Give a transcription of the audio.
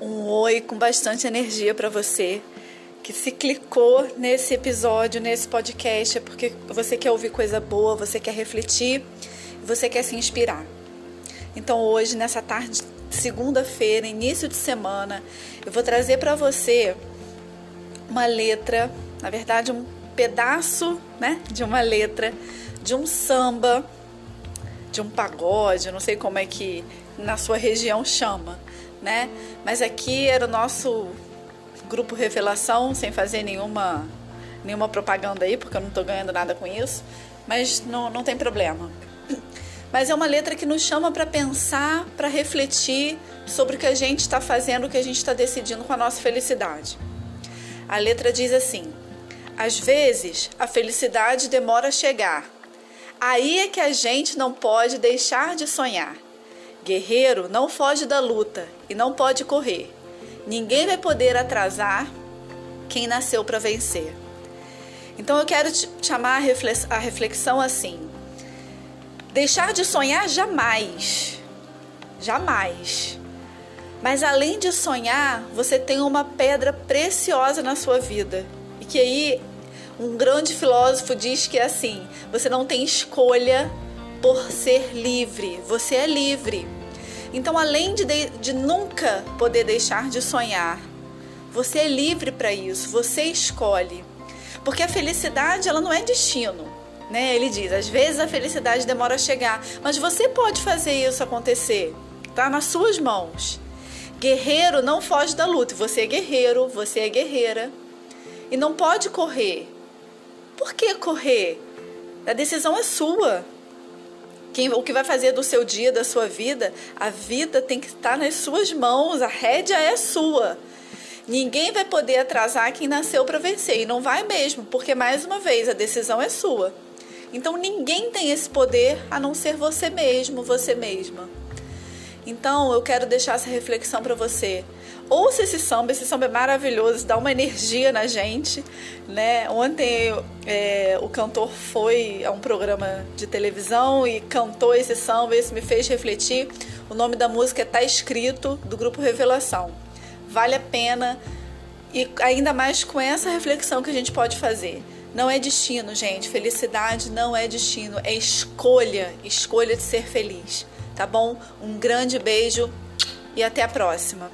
oi com bastante energia para você que se clicou nesse episódio, nesse podcast, é porque você quer ouvir coisa boa, você quer refletir, você quer se inspirar. Então hoje, nessa tarde, segunda-feira, início de semana, eu vou trazer para você uma letra, na verdade um pedaço, né, de uma letra de um samba, de um pagode, não sei como é que na sua região chama, né? Mas aqui era o nosso grupo Revelação, sem fazer nenhuma, nenhuma propaganda aí, porque eu não estou ganhando nada com isso, mas não, não tem problema. Mas é uma letra que nos chama para pensar, para refletir sobre o que a gente está fazendo, o que a gente está decidindo com a nossa felicidade. A letra diz assim: às vezes a felicidade demora a chegar. Aí é que a gente não pode deixar de sonhar. Guerreiro não foge da luta e não pode correr. Ninguém vai poder atrasar quem nasceu para vencer. Então eu quero te chamar a reflexão assim: deixar de sonhar jamais, jamais. Mas além de sonhar, você tem uma pedra preciosa na sua vida. E que aí um grande filósofo diz que é assim: você não tem escolha por ser livre, você é livre. Então, além de, de, de nunca poder deixar de sonhar, você é livre para isso, você escolhe. Porque a felicidade, ela não é destino. Né? Ele diz: às vezes a felicidade demora a chegar, mas você pode fazer isso acontecer. Está nas suas mãos. Guerreiro não foge da luta. Você é guerreiro, você é guerreira. E não pode correr. Por que correr? A decisão é sua. Quem, o que vai fazer do seu dia, da sua vida, a vida tem que estar nas suas mãos, a rédea é sua. Ninguém vai poder atrasar quem nasceu para vencer, e não vai mesmo, porque mais uma vez a decisão é sua. Então ninguém tem esse poder a não ser você mesmo, você mesma. Então eu quero deixar essa reflexão para você. Ouça esse samba, esse samba é maravilhoso, dá uma energia na gente, né? Ontem é, o cantor foi a um programa de televisão e cantou esse samba, isso me fez refletir. O nome da música está escrito do grupo Revelação. Vale a pena e ainda mais com essa reflexão que a gente pode fazer. Não é destino, gente. Felicidade não é destino, é escolha, escolha de ser feliz, tá bom? Um grande beijo e até a próxima.